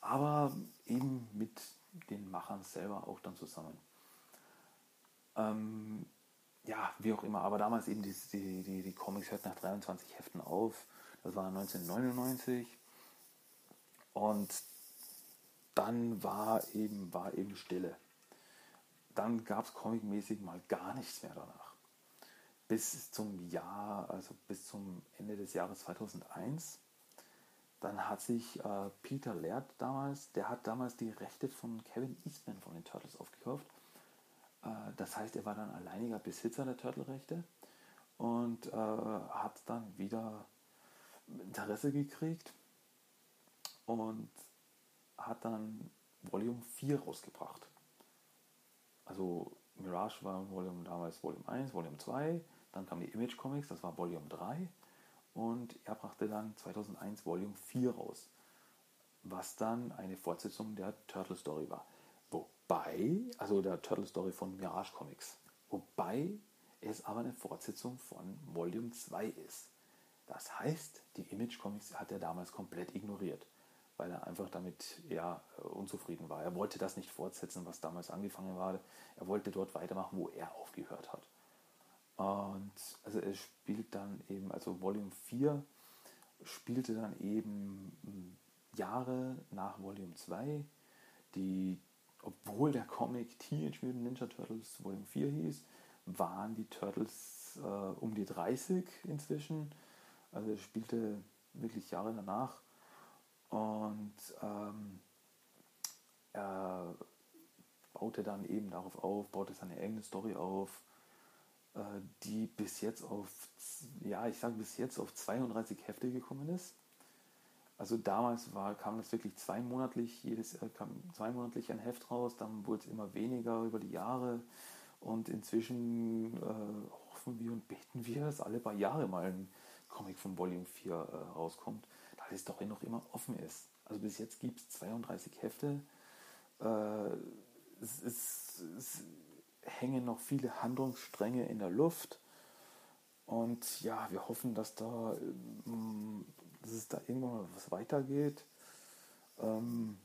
aber eben mit den Machern selber auch dann zusammen. Ähm, ja, wie auch immer, aber damals eben die, die, die, die Comics hört nach 23 Heften auf. Das war 1999. Und dann war eben, war eben Stille. Dann gab es comicmäßig mal gar nichts mehr danach. Bis zum Jahr, also bis zum Ende des Jahres 2001. Dann hat sich äh, Peter Laird damals, der hat damals die Rechte von Kevin Eastman von den Turtles aufgekauft. Äh, das heißt, er war dann alleiniger Besitzer der Turtle-Rechte und äh, hat dann wieder Interesse gekriegt und hat dann Volume 4 rausgebracht. Also Mirage war Volume damals Volume 1, Volume 2, dann kam die Image Comics, das war Volume 3 und er brachte dann 2001 Volume 4 raus, was dann eine Fortsetzung der Turtle Story war. Wobei, also der Turtle Story von Mirage Comics, wobei es aber eine Fortsetzung von Volume 2 ist. Das heißt, die Image Comics hat er damals komplett ignoriert weil er einfach damit ja, unzufrieden war. Er wollte das nicht fortsetzen, was damals angefangen war. Er wollte dort weitermachen, wo er aufgehört hat. Und also er spielt dann eben, also Volume 4 spielte dann eben hm, Jahre nach Volume 2, die, obwohl der Comic Teenage Mutant Ninja Turtles Volume 4 hieß, waren die Turtles äh, um die 30 inzwischen. Also er spielte wirklich Jahre danach und ähm, er baute dann eben darauf auf, baute seine eigene Story auf, äh, die bis jetzt auf, ja, ich sage bis jetzt auf 32 Hefte gekommen ist. Also damals war, kam das wirklich zweimonatlich, jedes äh, kam zweimonatlich ein Heft raus, dann wurde es immer weniger über die Jahre und inzwischen äh, hoffen wir und beten wir, dass alle paar Jahre mal ein Comic von Volume 4 äh, rauskommt weil es doch noch immer offen ist. Also bis jetzt gibt es 32 Hefte. Äh, es, es, es, hängen noch viele Handlungsstränge in der Luft. Und ja, wir hoffen, dass da, ähm, dass es da irgendwann was weitergeht. Ähm,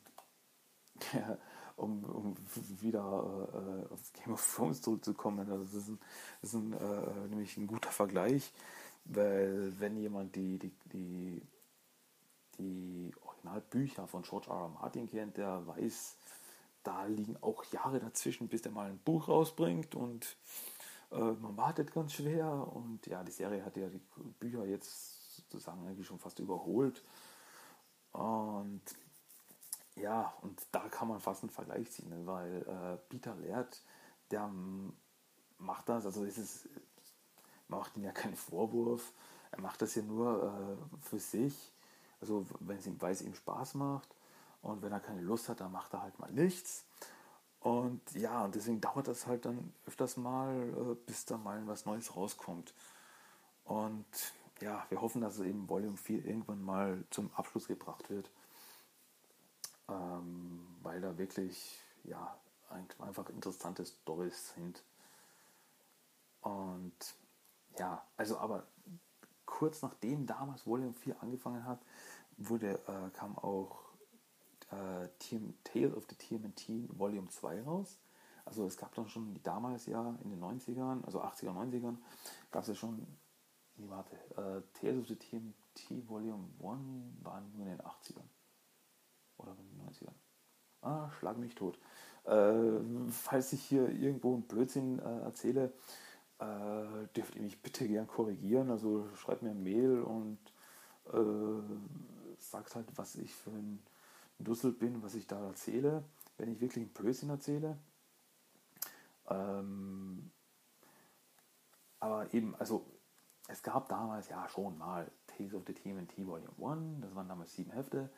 ja, um, um wieder äh, auf Game of Thrones zurückzukommen. Also das ist, ein, das ist ein, äh, nämlich ein guter Vergleich, weil wenn jemand die, die, die, die Originalbücher von George R. R. Martin kennt, der weiß, da liegen auch Jahre dazwischen, bis der mal ein Buch rausbringt und äh, man wartet ganz schwer und ja, die Serie hat ja die Bücher jetzt sozusagen eigentlich schon fast überholt und ja, und da kann man fast einen Vergleich ziehen, ne? weil äh, Peter Laird, der macht das, also ist es, man macht ihm ja keinen Vorwurf, er macht das ja nur äh, für sich, also wenn es ihm, weil ihm Spaß macht und wenn er keine Lust hat, dann macht er halt mal nichts. Und ja, und deswegen dauert das halt dann öfters mal, äh, bis da mal was Neues rauskommt. Und ja, wir hoffen, dass es eben Volume 4 irgendwann mal zum Abschluss gebracht wird ähm, weil da wirklich ja, einfach interessante Stories sind. Und ja, also aber kurz nachdem damals Volume 4 angefangen hat, wurde, äh, kam auch äh, Tale of the TMNT Volume 2 raus. Also es gab dann schon damals ja in den 90ern, also 80er, 90ern, gab es ja schon, nee, warte, äh, Tales of the TMT Volume 1 waren nur in den 80ern. Oder in den 90ern. Ah, schlag mich tot. Äh, falls ich hier irgendwo einen Blödsinn äh, erzähle, äh, dürft ihr mich bitte gern korrigieren. Also schreibt mir ein Mail und äh, sagt halt, was ich für ein Dussel bin, was ich da erzähle, wenn ich wirklich einen Blödsinn erzähle. Ähm, aber eben, also es gab damals ja schon mal Tales of the TMNT Volume 1, das waren damals sieben Hefte.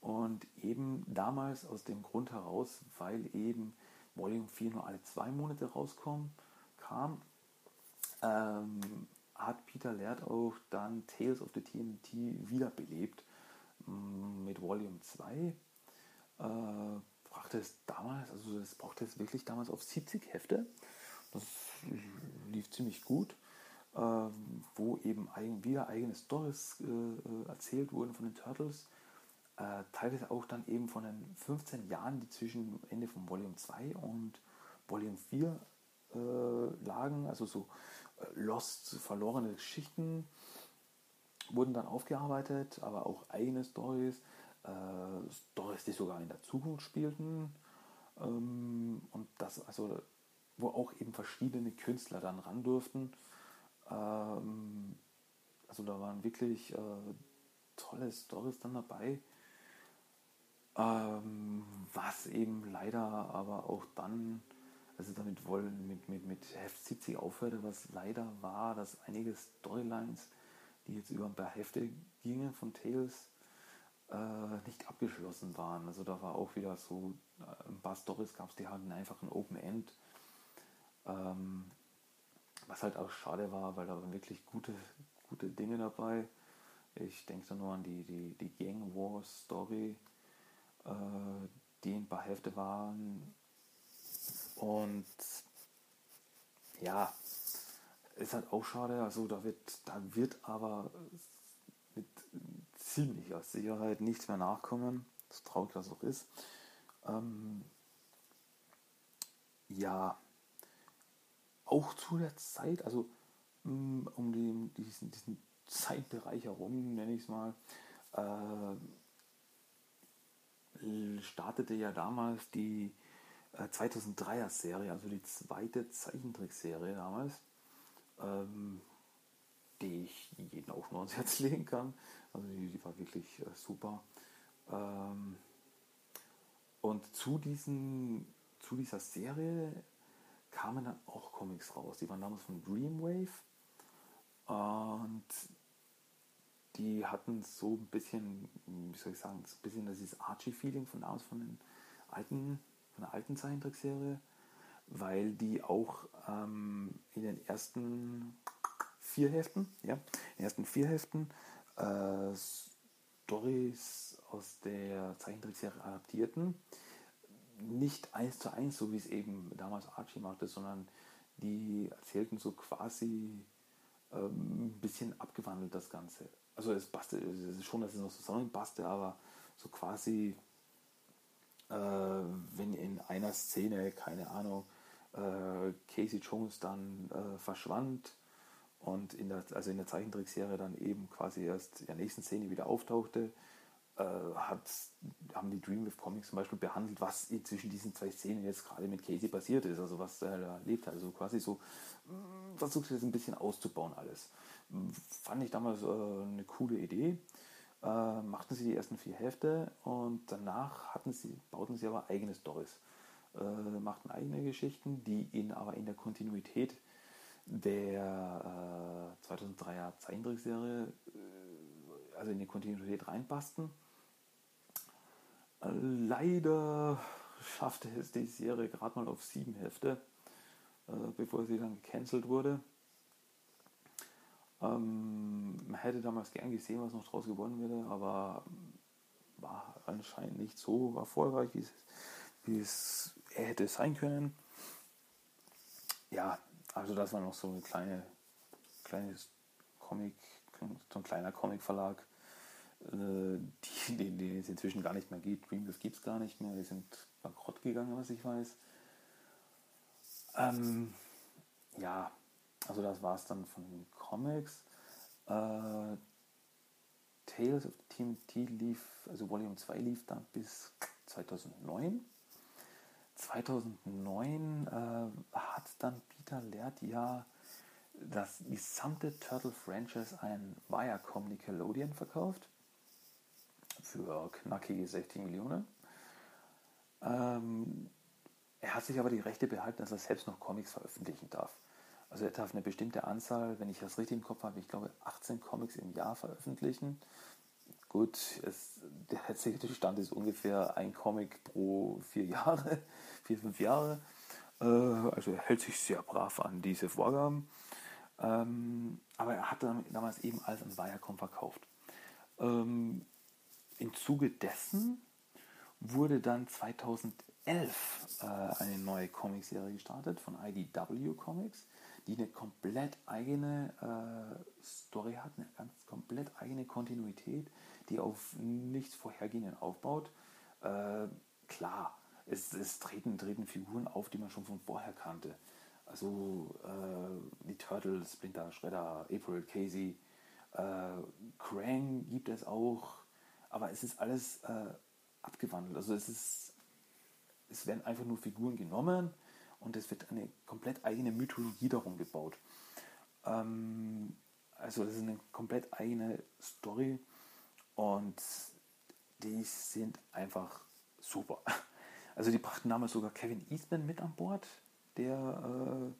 Und eben damals aus dem Grund heraus, weil eben Volume 4 nur alle zwei Monate rauskommt, kam, ähm, hat Peter Laird auch dann Tales of the TNT wiederbelebt mm, mit Volume 2. Äh, brachte es damals, also das brauchte es wirklich damals auf 70 Hefte. Das lief ziemlich gut, äh, wo eben eigen, wieder eigene Stories äh, äh erzählt wurden von den Turtles äh, teilweise auch dann eben von den 15 Jahren, die zwischen Ende von Volume 2 und Volume 4 äh, lagen, also so äh, Lost, verlorene Geschichten, wurden dann aufgearbeitet, aber auch eigene Stories, äh, Stories, die sogar in der Zukunft spielten. Ähm, und das, also, wo auch eben verschiedene Künstler dann ran durften. Ähm, also da waren wirklich äh, tolle Stories dann dabei. Ähm, was eben leider aber auch dann, also damit wollen mit, mit, mit Heft 70 aufhörte, was leider war, dass einige Storylines, die jetzt über ein paar Hefte gingen von Tales, äh, nicht abgeschlossen waren. Also da war auch wieder so, äh, ein paar Stories gab es, die hatten einfach ein Open End. Ähm, was halt auch schade war, weil da waren wirklich gute, gute Dinge dabei. Ich denke da nur an die, die, die Gang War Story, äh, die ein paar Hefte waren. Und ja, ist halt auch schade. Also da wird, da wird aber mit ziemlicher Sicherheit nichts mehr nachkommen. So traurig das auch ist. Ähm, ja, auch zu der Zeit, also mm, um den, diesen, diesen Zeitbereich herum, nenne ich es mal, äh, startete ja damals die 2003er äh, Serie, also die zweite Zeichentrickserie damals, ähm, die ich jedem auch nur ans Herz legen kann. Also die, die war wirklich äh, super. Ähm, und zu, diesen, zu dieser Serie kamen dann auch Comics raus. Die waren damals von Dreamwave. Und die hatten so ein bisschen, wie soll ich sagen, ein bisschen dieses Archie-Feeling von damals von den alten, von der alten Zeichentrickserie, weil die auch ähm, in den ersten vier Heften, ja, ersten vier Heften äh, Stories aus der Zeichentrickserie adaptierten. Nicht eins zu eins, so wie es eben damals Archie machte, sondern die erzählten so quasi ähm, ein bisschen abgewandelt das Ganze. Also es passte, es ist schon, dass es noch zusammenpasste, aber so quasi äh, wenn in einer Szene, keine Ahnung, äh, Casey Jones dann äh, verschwand und in der, also in der Zeichentrickserie dann eben quasi erst in der nächsten Szene wieder auftauchte, hat, haben die Dreamwave Comics zum Beispiel behandelt, was zwischen diesen zwei Szenen jetzt gerade mit Casey passiert ist, also was er erlebt hat. Also quasi so mh, versucht es ein bisschen auszubauen alles. Fand ich damals äh, eine coole Idee. Äh, machten sie die ersten vier Hefte und danach hatten sie, bauten sie aber eigene Stories. Äh, machten eigene Geschichten, die ihnen aber in der Kontinuität der äh, 2003er Zeichentrickserie, äh, also in die Kontinuität reinpassten. Leider schaffte es die Serie gerade mal auf sieben Hefte, äh, bevor sie dann gecancelt wurde. Ähm, man hätte damals gern gesehen, was noch draus gewonnen wäre, aber war anscheinend nicht so erfolgreich, wie es, wie es hätte sein können. Ja, also das war noch so ein kleine, kleines Comic, so ein kleiner Comicverlag, äh, die, den es inzwischen gar nicht mehr gibt. Dreamwave gibt es gar nicht mehr, die sind bankrott gegangen, was ich weiß. Ähm, ja, also das war es dann von den Comics. Äh, Tales of TMT lief, also Volume 2 lief dann bis 2009. 2009 äh, hat dann Peter Laird ja das gesamte Turtle Franchise an Viacom Nickelodeon verkauft. Für knackige 60 Millionen. Ähm, er hat sich aber die Rechte behalten, dass er selbst noch Comics veröffentlichen darf. Also er darf eine bestimmte Anzahl, wenn ich das richtig im Kopf habe, ich glaube 18 Comics im Jahr veröffentlichen. Gut, es, der erzählte Stand ist ungefähr ein Comic pro vier Jahre, vier, fünf Jahre. Äh, also er hält sich sehr brav an diese Vorgaben. Ähm, aber er hat damals eben alles an Viacom verkauft. Ähm, Im Zuge dessen wurde dann 2011 äh, eine neue Comicserie gestartet von IDW Comics die eine komplett eigene äh, Story hat, eine ganz komplett eigene Kontinuität, die auf nichts Vorhergehenden aufbaut. Äh, klar, es, es treten, treten Figuren auf, die man schon von vorher kannte. Also äh, die Turtles, Splinter, Shredder, April, Casey, äh, Krang gibt es auch, aber es ist alles äh, abgewandelt. Also es ist, es werden einfach nur Figuren genommen, und es wird eine komplett eigene Mythologie darum gebaut. Ähm, also das ist eine komplett eigene Story und die sind einfach super. Also die brachten damals sogar Kevin Eastman mit an Bord, der,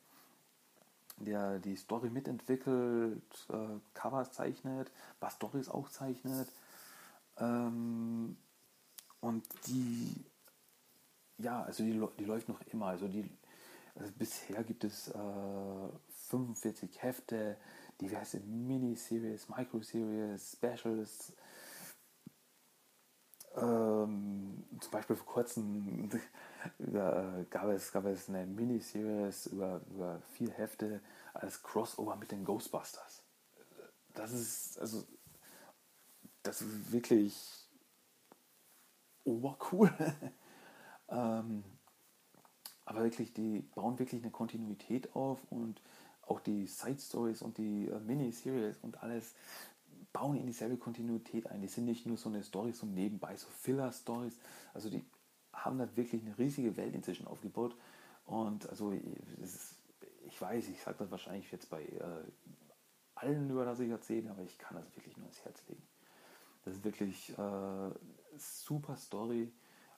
äh, der die Story mitentwickelt, äh, Covers zeichnet, was Stories auch zeichnet. Ähm, und die, ja, also die, die läuft noch immer. Also die also bisher gibt es äh, 45 Hefte, diverse Miniseries, Microseries, Specials. Ähm, zum Beispiel vor kurzem äh, gab, es, gab es eine Miniseries über, über vier Hefte als Crossover mit den Ghostbusters. Das ist also das ist wirklich obercool. ähm, aber wirklich, die bauen wirklich eine Kontinuität auf und auch die Side Stories und die äh, Miniseries und alles bauen in dieselbe Kontinuität ein. Die sind nicht nur so eine Story so nebenbei, so Filler-Stories. Also die haben da wirklich eine riesige Welt inzwischen aufgebaut. Und also ist, ich weiß, ich sage das wahrscheinlich jetzt bei äh, allen, über das ich erzähle, aber ich kann das wirklich nur ins Herz legen. Ist wirklich äh, super Story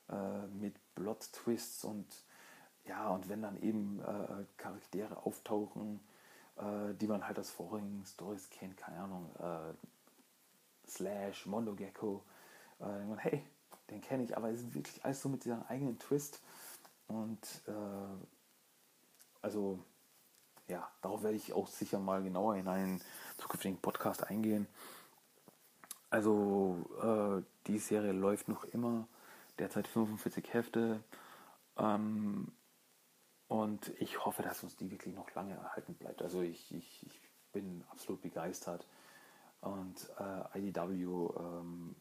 äh, mit Plot-Twists und ja, und wenn dann eben äh, Charaktere auftauchen, äh, die man halt aus vorigen Stories kennt, keine Ahnung, äh, Slash, Mondo Gecko, äh, man, hey, den kenne ich, aber es ist wirklich alles so mit diesem eigenen Twist. Und also, ja, darauf werde ich auch sicher mal genauer in einen zukünftigen Podcast eingehen. Also, äh, die Serie läuft noch immer, derzeit 45 Hefte. Ähm, und ich hoffe, dass uns die wirklich noch lange erhalten bleibt. Also ich, ich, ich bin absolut begeistert. Und äh, IDW ähm,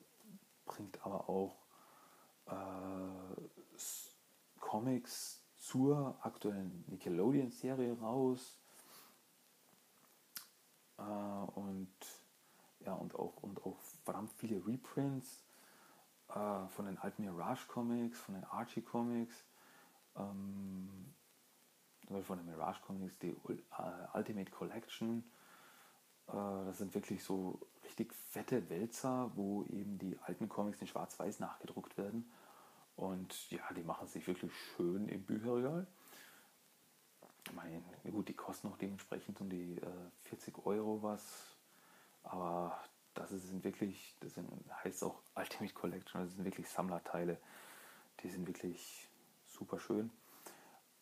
bringt aber auch äh, Comics zur aktuellen Nickelodeon-Serie raus. Äh, und ja, und auch, und auch verdammt viele Reprints äh, von den alten Mirage Comics, von den Archie Comics, ähm, von den Mirage Comics, die uh, Ultimate Collection. Äh, das sind wirklich so richtig fette Wälzer, wo eben die alten Comics in Schwarz-Weiß nachgedruckt werden. Und ja, die machen sich wirklich schön im Bücherregal. Ich meine, gut, die kosten auch dementsprechend um die äh, 40 Euro was. Aber das sind wirklich, das sind, heißt auch Ultimate Collection, das sind wirklich Sammlerteile. Die sind wirklich super schön.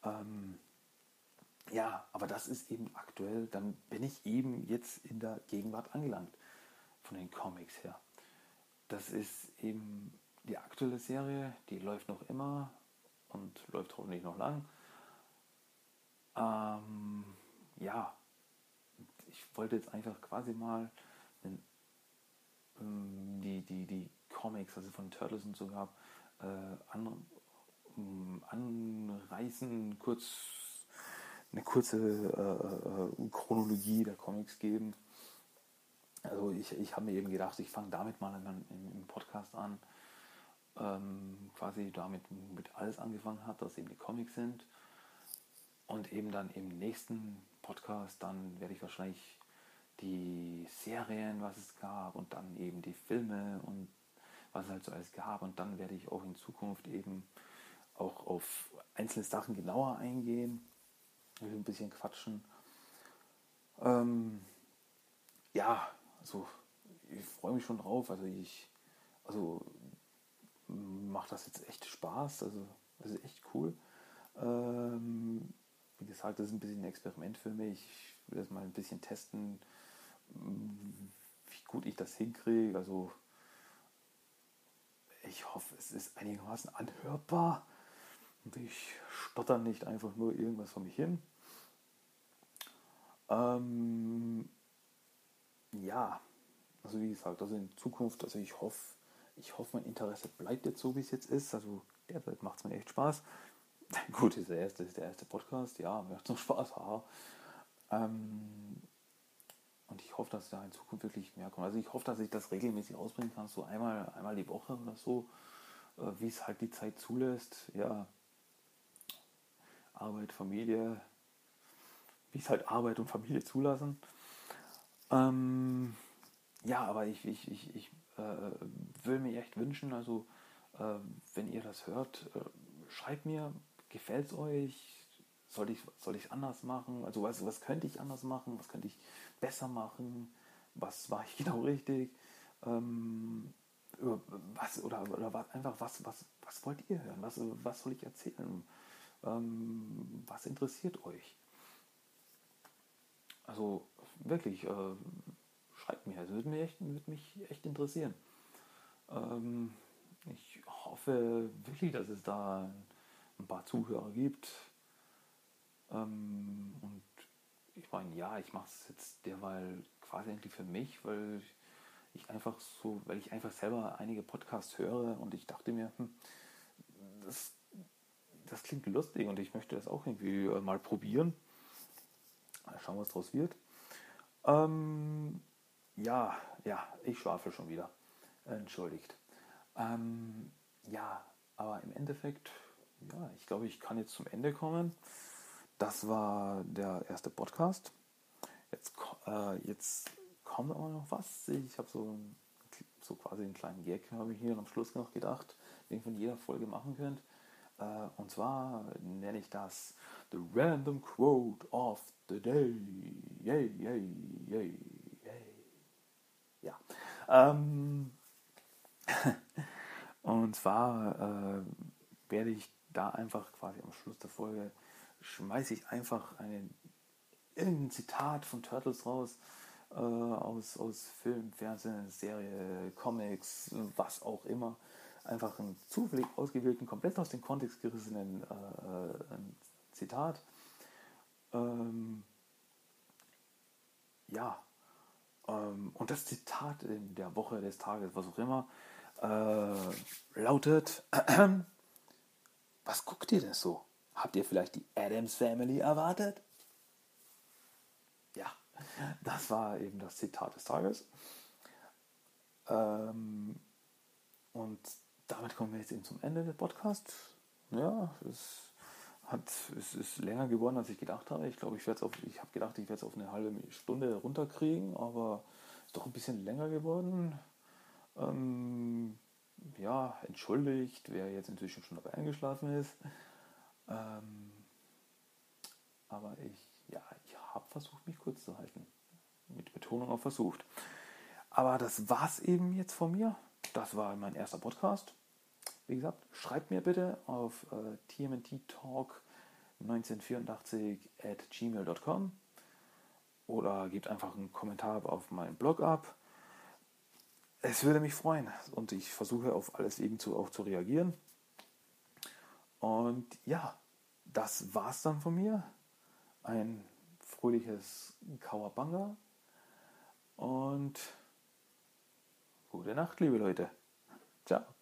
Ähm, ja, aber das ist eben aktuell, dann bin ich eben jetzt in der Gegenwart angelangt von den Comics her. Das ist eben die aktuelle Serie, die läuft noch immer und läuft hoffentlich noch lang. Ähm, ja, ich wollte jetzt einfach quasi mal ähm, die, die, die Comics, also von Turtles und so gab, äh, an, um, anreißen, kurz eine kurze äh, äh, Chronologie der Comics geben. Also ich, ich habe mir eben gedacht, ich fange damit mal im, im Podcast an, ähm, quasi damit mit alles angefangen hat, dass eben die Comics sind. Und eben dann im nächsten Podcast, dann werde ich wahrscheinlich die Serien, was es gab und dann eben die Filme und was es halt so alles gab. Und dann werde ich auch in Zukunft eben auch auf einzelne Sachen genauer eingehen, ein bisschen quatschen. Ähm, ja, also ich freue mich schon drauf. Also ich, also macht das jetzt echt Spaß. Also das ist echt cool. Ähm, wie gesagt, das ist ein bisschen ein Experiment für mich. Ich will das mal ein bisschen testen, wie gut ich das hinkriege. Also ich hoffe, es ist einigermaßen anhörbar und ich stotter nicht einfach nur irgendwas von mich hin. Ähm, ja, also wie gesagt, also in Zukunft, also ich hoffe, ich hoffe, mein Interesse bleibt jetzt so, wie es jetzt ist. Also derzeit macht es mir echt Spaß. Gut, ist der erste, ist der erste Podcast, ja, macht noch Spaß, haha. Ähm, und ich hoffe, dass da in Zukunft wirklich mehr kommt. Also ich hoffe, dass ich das regelmäßig ausbringen kann, so einmal, einmal die Woche oder so, äh, wie es halt die Zeit zulässt. Ja, Arbeit, Familie, wie es halt Arbeit und Familie zulassen. Ähm, ja, aber ich, ich, ich, ich äh, will mir echt wünschen, also äh, wenn ihr das hört, äh, schreibt mir, gefällt es euch? Soll ich es soll anders machen? Also was, was könnte ich anders machen? Was könnte ich besser machen? Was war ich genau richtig? Ähm, was oder, oder was, einfach was, was, was wollt ihr hören? Was, was soll ich erzählen? Ähm, was interessiert euch? Also wirklich, äh, schreibt mir. Das würde mich echt, würde mich echt interessieren. Ähm, ich hoffe wirklich, dass es da ein paar Zuhörer gibt. Ähm, und ich meine, ja, ich mache es jetzt derweil quasi endlich für mich, weil ich einfach so, weil ich einfach selber einige Podcasts höre und ich dachte mir, hm, das, das klingt lustig und ich möchte das auch irgendwie äh, mal probieren. Schauen, was draus wird. Ähm, ja, ja, ich schwafel schon wieder. Entschuldigt. Ähm, ja, aber im Endeffekt, ja, ich glaube, ich kann jetzt zum Ende kommen. Das war der erste Podcast. Jetzt, äh, jetzt kommt aber noch was. Ich habe so, so quasi einen kleinen Gag, habe ich hier am Schluss noch gedacht, den ihr von jeder Folge machen könnt. Äh, und zwar nenne ich das The Random Quote of the Day. Yay, yay, yay. Ja. Ähm, und zwar äh, werde ich da einfach quasi am Schluss der Folge schmeiße ich einfach einen, irgendein Zitat von Turtles raus, äh, aus, aus Film, Fernsehen, Serie, Comics, was auch immer. Einfach einen zufällig ausgewählten, komplett aus dem Kontext gerissenen äh, äh Zitat. Ähm, ja, ähm, und das Zitat in der Woche des Tages, was auch immer, äh, lautet, Was guckt ihr denn so? Habt ihr vielleicht die Adams Family erwartet? Ja, das war eben das Zitat des Tages. Ähm, und damit kommen wir jetzt eben zum Ende des Podcasts. Ja, es, hat, es ist länger geworden, als ich gedacht habe. Ich glaube, ich ich habe gedacht, ich werde es auf eine halbe Stunde runterkriegen, aber es ist doch ein bisschen länger geworden. Ähm, ja, entschuldigt, wer jetzt inzwischen schon dabei eingeschlafen ist. Ähm, aber ich, ja, ich habe versucht, mich kurz zu halten. Mit Betonung auf versucht. Aber das war's eben jetzt von mir. Das war mein erster Podcast. Wie gesagt, schreibt mir bitte auf äh, tmnttalk1984 at gmail.com oder gebt einfach einen Kommentar auf meinen Blog ab. Es würde mich freuen und ich versuche auf alles eben zu, auch zu reagieren. Und ja, das war's dann von mir. Ein fröhliches Kawabanga und gute Nacht, liebe Leute. Ciao.